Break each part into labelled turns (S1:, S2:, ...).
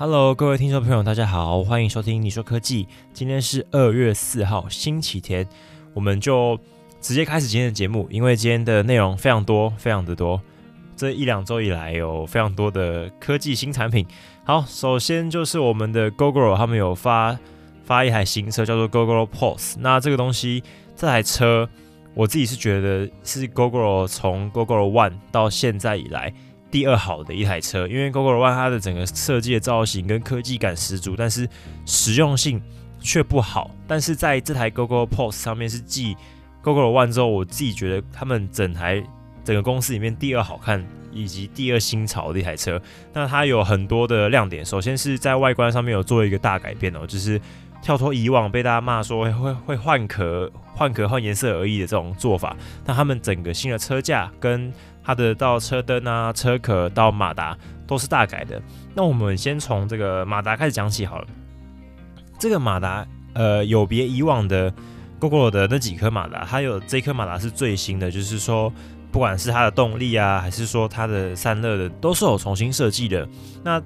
S1: Hello，各位听众朋友，大家好，欢迎收听你说科技。今天是二月四号，星期天，我们就直接开始今天的节目，因为今天的内容非常多，非常的多。这一两周以来，有非常多的科技新产品。好，首先就是我们的 Google，他们有发发一台新车，叫做 Google Pulse。那这个东西，这台车，我自己是觉得是 Google 从 Google One 到现在以来。第二好的一台车，因为 Google One 它的整个设计的造型跟科技感十足，但是实用性却不好。但是在这台 Google Pulse 上面是继 Google One 之后，我自己觉得他们整台整个公司里面第二好看以及第二新潮的一台车。那它有很多的亮点，首先是在外观上面有做一个大改变哦，就是跳脱以往被大家骂说会会换壳、换壳、换颜色而已的这种做法。那他们整个新的车架跟它的到车灯啊、车壳到马达都是大改的。那我们先从这个马达开始讲起好了。这个马达呃有别以往的 Google 的那几颗马达，它有这颗马达是最新的，就是说不管是它的动力啊，还是说它的散热的，都是有重新设计的。那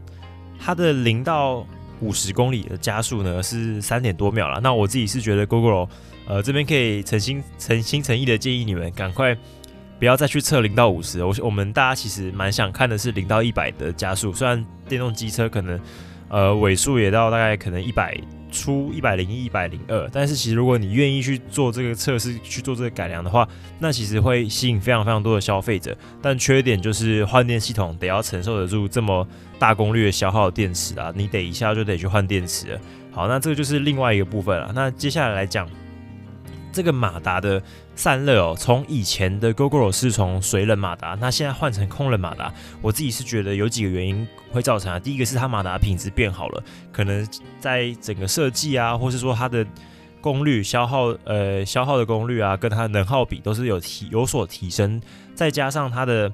S1: 它的零到五十公里的加速呢是三点多秒了。那我自己是觉得 Google 呃这边可以诚心诚心诚意的建议你们赶快。不要再去测零到五十，我我们大家其实蛮想看的是零到一百的加速。虽然电动机车可能呃尾数也到大概可能一百出、一百零一、一百零二，但是其实如果你愿意去做这个测试、去做这个改良的话，那其实会吸引非常非常多的消费者。但缺点就是换电系统得要承受得住这么大功率的消耗电池啊，你得一下就得去换电池。好，那这个就是另外一个部分了。那接下来来讲。这个马达的散热哦，从以前的 Google 是从水冷马达，那现在换成空冷马达，我自己是觉得有几个原因会造成啊。第一个是它马达品质变好了，可能在整个设计啊，或是说它的功率消耗，呃，消耗的功率啊，跟它的能耗比都是有提有所提升，再加上它的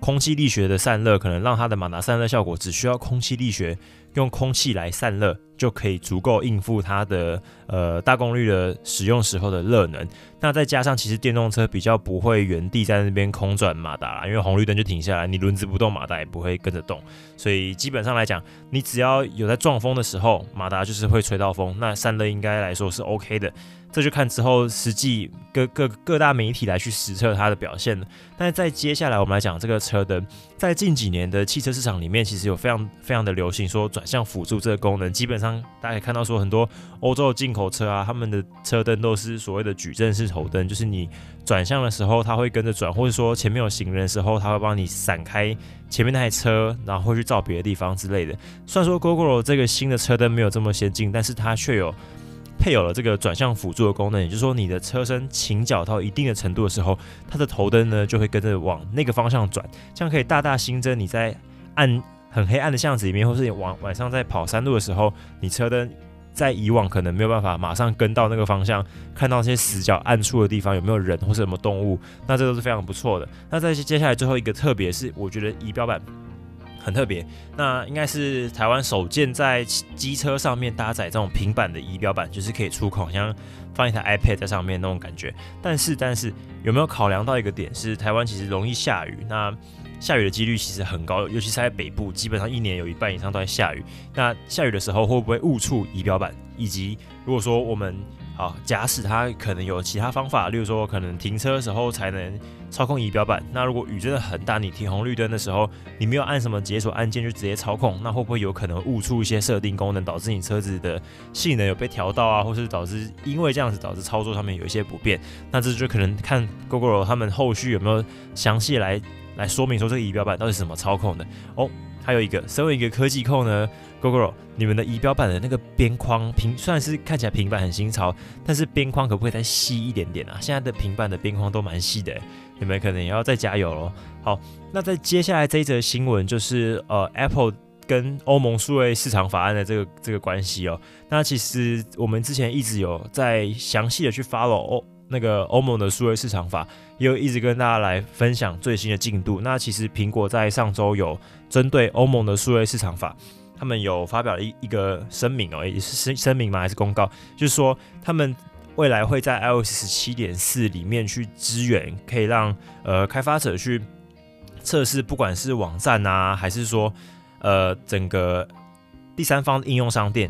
S1: 空气力学的散热，可能让它的马达散热效果只需要空气力学。用空气来散热就可以足够应付它的呃大功率的使用时候的热能。那再加上其实电动车比较不会原地在那边空转马达，因为红绿灯就停下来，你轮子不动，马达也不会跟着动。所以基本上来讲，你只要有在撞风的时候，马达就是会吹到风，那散热应该来说是 OK 的。这就看之后实际各各各大媒体来去实测它的表现了。但是在接下来我们来讲这个车灯，在近几年的汽车市场里面，其实有非常非常的流行说转向辅助这个功能。基本上大家可以看到说很多欧洲的进口车啊，他们的车灯都是所谓的矩阵式头灯，就是你转向的时候它会跟着转，或者说前面有行人的时候，它会帮你闪开前面那台车，然后会去照别的地方之类的。虽然说 GoGo 这个新的车灯没有这么先进，但是它却有。配有了这个转向辅助的功能，也就是说，你的车身倾角到一定的程度的时候，它的头灯呢就会跟着往那个方向转，这样可以大大新增你在按很黑暗的巷子里面，或是你晚晚上在跑山路的时候，你车灯在以往可能没有办法马上跟到那个方向，看到那些死角暗处的地方有没有人或是什么动物，那这都是非常不错的。那在接下来最后一个，特别是我觉得仪表板。很特别，那应该是台湾首件在机车上面搭载这种平板的仪表板，就是可以触控，像放一台 iPad 在上面那种感觉。但是，但是有没有考量到一个点是，台湾其实容易下雨，那下雨的几率其实很高，尤其是在北部，基本上一年有一半以上都在下雨。那下雨的时候会不会误触仪表板？以及如果说我们啊，假使它可能有其他方法，例如说可能停车的时候才能操控仪表板。那如果雨真的很大，你停红绿灯的时候，你没有按什么解锁按键就直接操控，那会不会有可能误触一些设定功能，导致你车子的性能有被调到啊，或是导致因为这样子导致操作上面有一些不便？那这就可能看 Google 他们后续有没有详细来来说明说这个仪表板到底是怎么操控的哦。还有一个，身为一个科技控呢，Google，你们的仪表板的那个边框平，虽然是看起来平板很新潮，但是边框可不可以再细一点点啊？现在的平板的边框都蛮细的，你们可能也要再加油喽。好，那在接下来这一则新闻就是呃，Apple 跟欧盟数位市场法案的这个这个关系哦。那其实我们之前一直有在详细的去 follow 欧那个欧盟的数位市场法。也有一直跟大家来分享最新的进度。那其实苹果在上周有针对欧盟的数位市场法，他们有发表了一一个声明哦，也是声声明吗？还是公告？就是说他们未来会在 iOS 十七点四里面去支援，可以让呃开发者去测试，不管是网站啊，还是说呃整个第三方应用商店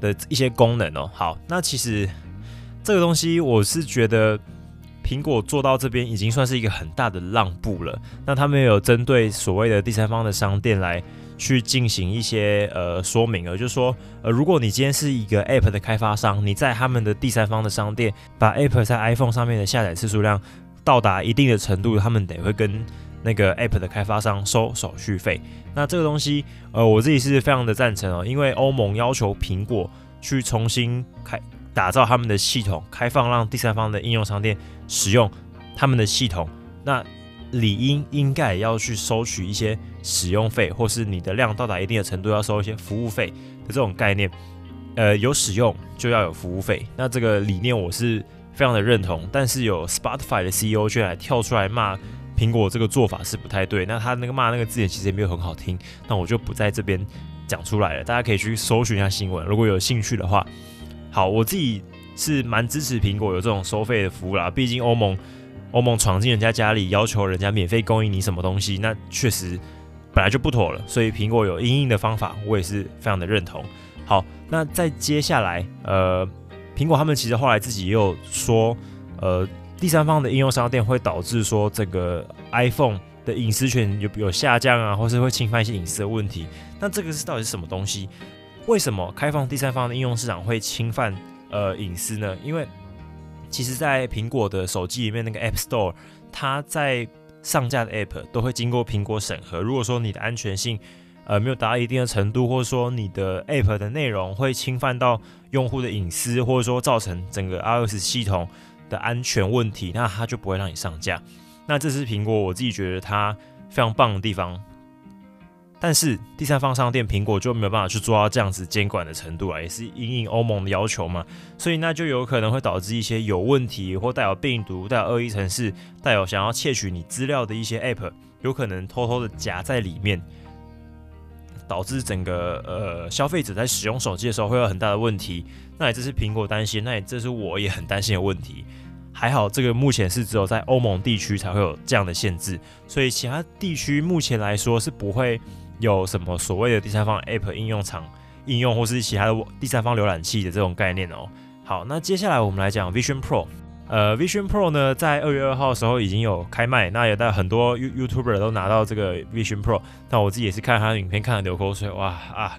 S1: 的一些功能哦。好，那其实这个东西我是觉得苹果做到这边已经算是一个很大的让步了。那他们有针对所谓的第三方的商店来去进行一些呃说明了，就是说呃，如果你今天是一个 App 的开发商，你在他们的第三方的商店把 App 在 iPhone 上面的下载次数量到达一定的程度，他们得会跟那个 App 的开发商收手续费。那这个东西，呃，我自己是非常的赞成哦，因为欧盟要求苹果去重新开打造他们的系统，开放让第三方的应用商店使用他们的系统，那理应应该要去收取一些使用费，或是你的量到达一定的程度要收一些服务费的这种概念。呃，有使用就要有服务费，那这个理念我是非常的认同。但是有 Spotify 的 CEO 却来跳出来骂。苹果这个做法是不太对，那他那个骂那个字眼其实也没有很好听，那我就不在这边讲出来了，大家可以去搜寻一下新闻，如果有兴趣的话。好，我自己是蛮支持苹果有这种收费的服务啦，毕竟欧盟欧盟闯进人家家里，要求人家免费供应你什么东西，那确实本来就不妥了，所以苹果有应应的方法，我也是非常的认同。好，那再接下来，呃，苹果他们其实后来自己也有说，呃。第三方的应用商店会导致说这个 iPhone 的隐私权有有下降啊，或是会侵犯一些隐私的问题。那这个是到底是什么东西？为什么开放第三方的应用市场会侵犯呃隐私呢？因为其实，在苹果的手机里面那个 App Store，它在上架的 App 都会经过苹果审核。如果说你的安全性呃没有达到一定的程度，或者说你的 App 的内容会侵犯到用户的隐私，或者说造成整个 iOS 系统。的安全问题，那它就不会让你上架。那这是苹果我自己觉得它非常棒的地方。但是第三方商店，苹果就没有办法去做到这样子监管的程度啊，也是因应欧盟的要求嘛。所以那就有可能会导致一些有问题或带有病毒、带有恶意程式、带有想要窃取你资料的一些 App，有可能偷偷的夹在里面，导致整个呃消费者在使用手机的时候会有很大的问题。那也这是苹果担心，那也这是我也很担心的问题。还好，这个目前是只有在欧盟地区才会有这样的限制，所以其他地区目前来说是不会有什么所谓的第三方 App 应用场应用或是其他的第三方浏览器的这种概念哦。好，那接下来我们来讲 Vision Pro。呃，Vision Pro 呢，在二月二号的时候已经有开卖，那也带很多 You YouTuber 都拿到这个 Vision Pro。那我自己也是看他的影片看的流口水，哇啊！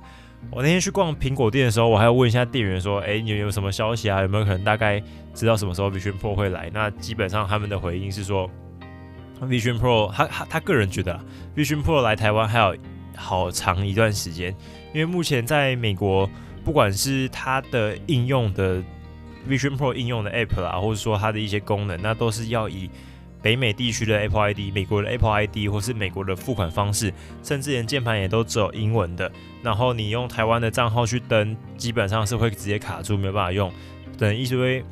S1: 我那天去逛苹果店的时候，我还要问一下店员说：“哎，你有什么消息啊？有没有可能大概知道什么时候 Vision Pro 会来？”那基本上他们的回应是说，Vision Pro 他他他个人觉得 Vision Pro 来台湾还有好长一段时间，因为目前在美国，不管是它的应用的 Vision Pro 应用的 App 啦，或者说它的一些功能，那都是要以北美地区的 Apple ID、美国的 Apple ID 或是美国的付款方式，甚至连键盘也都只有英文的。然后你用台湾的账号去登，基本上是会直接卡住，没有办法用。等一堆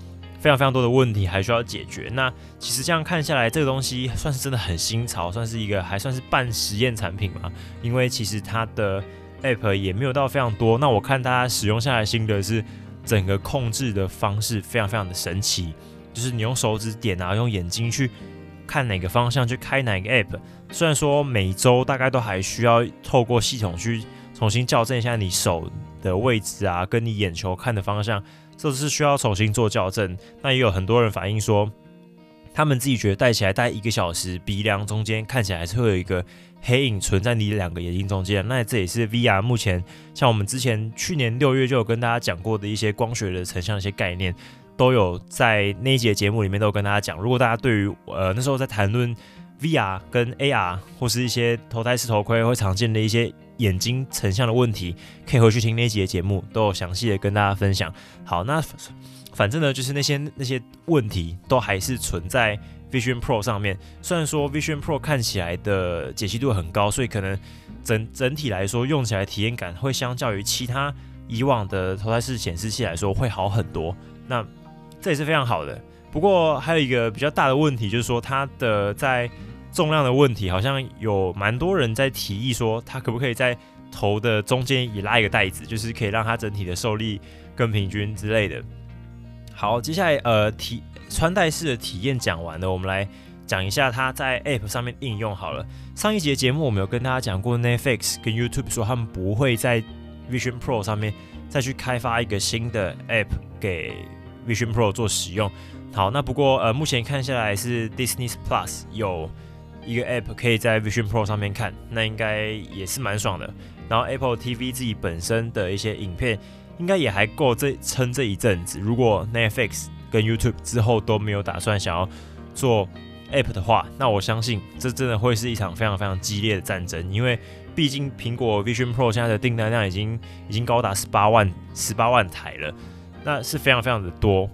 S1: 非常非常多的问题还需要解决。那其实这样看下来，这个东西算是真的很新潮，算是一个还算是半实验产品嘛。因为其实它的 App 也没有到非常多。那我看大家使用下来心得是，整个控制的方式非常非常的神奇，就是你用手指点啊，用眼睛去。看哪个方向去开哪个 app，虽然说每周大概都还需要透过系统去重新校正一下你手的位置啊，跟你眼球看的方向，这是需要重新做校正。那也有很多人反映说，他们自己觉得戴起来戴一个小时，鼻梁中间看起来还是会有一个黑影存在你两个眼睛中间。那这也是 VR 目前像我们之前去年六月就有跟大家讲过的一些光学的成像一些概念。都有在那一节节目里面都有跟大家讲，如果大家对于呃那时候在谈论 VR 跟 AR 或是一些头戴式头盔会常见的一些眼睛成像的问题，可以回去听那一节节目，都有详细的跟大家分享。好，那反正呢，就是那些那些问题都还是存在 Vision Pro 上面。虽然说 Vision Pro 看起来的解析度很高，所以可能整整体来说用起来体验感会相较于其他以往的头戴式显示器来说会好很多。那这也是非常好的，不过还有一个比较大的问题，就是说它的在重量的问题，好像有蛮多人在提议说，它可不可以在头的中间也拉一个袋子，就是可以让它整体的受力更平均之类的。好，接下来呃体穿戴式的体验讲完了，我们来讲一下它在 App 上面应用好了。上一节节目我们有跟大家讲过，Netflix 跟 YouTube 说他们不会在 Vision Pro 上面再去开发一个新的 App 给 Vision Pro 做使用。好，那不过呃，目前看下来是 Disney Plus 有一个 App 可以在 Vision Pro 上面看，那应该也是蛮爽的。然后 Apple TV 自己本身的一些影片，应该也还够这撑这一阵子。如果 Netflix 跟 YouTube 之后都没有打算想要做 App 的话，那我相信这真的会是一场非常非常激烈的战争，因为毕竟苹果 Vision Pro 现在的订单量已经已经高达十八万十八万台了，那是非常非常的多。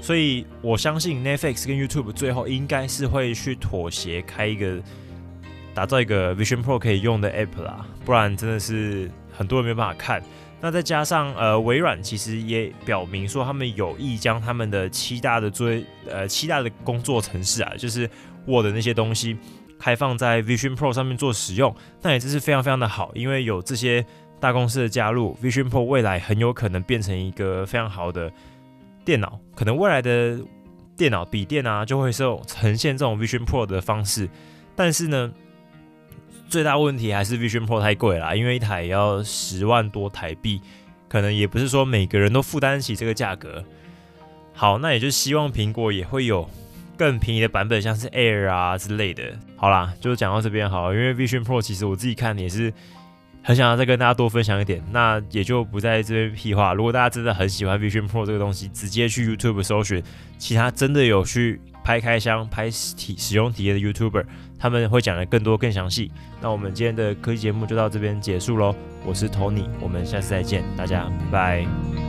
S1: 所以我相信 Netflix 跟 YouTube 最后应该是会去妥协，开一个打造一个 Vision Pro 可以用的 App 啦，不然真的是很多人没办法看。那再加上呃，微软其实也表明说，他们有意将他们的七大的作呃七大的工作程式啊，就是 Word 那些东西开放在 Vision Pro 上面做使用，那也真是非常非常的好，因为有这些大公司的加入，Vision Pro 未来很有可能变成一个非常好的。电脑可能未来的电脑笔电啊，就会是呈现这种 Vision Pro 的方式，但是呢，最大问题还是 Vision Pro 太贵了，因为一台要十万多台币，可能也不是说每个人都负担得起这个价格。好，那也就希望苹果也会有更便宜的版本，像是 Air 啊之类的。好啦，就讲到这边好，因为 Vision Pro 其实我自己看也是。很想要再跟大家多分享一点，那也就不在这边屁话。如果大家真的很喜欢 Vision Pro 这个东西，直接去 YouTube 搜寻其他真的有去拍开箱、拍体使用体验的 YouTuber，他们会讲的更多、更详细。那我们今天的科技节目就到这边结束喽。我是 Tony，我们下次再见，大家拜。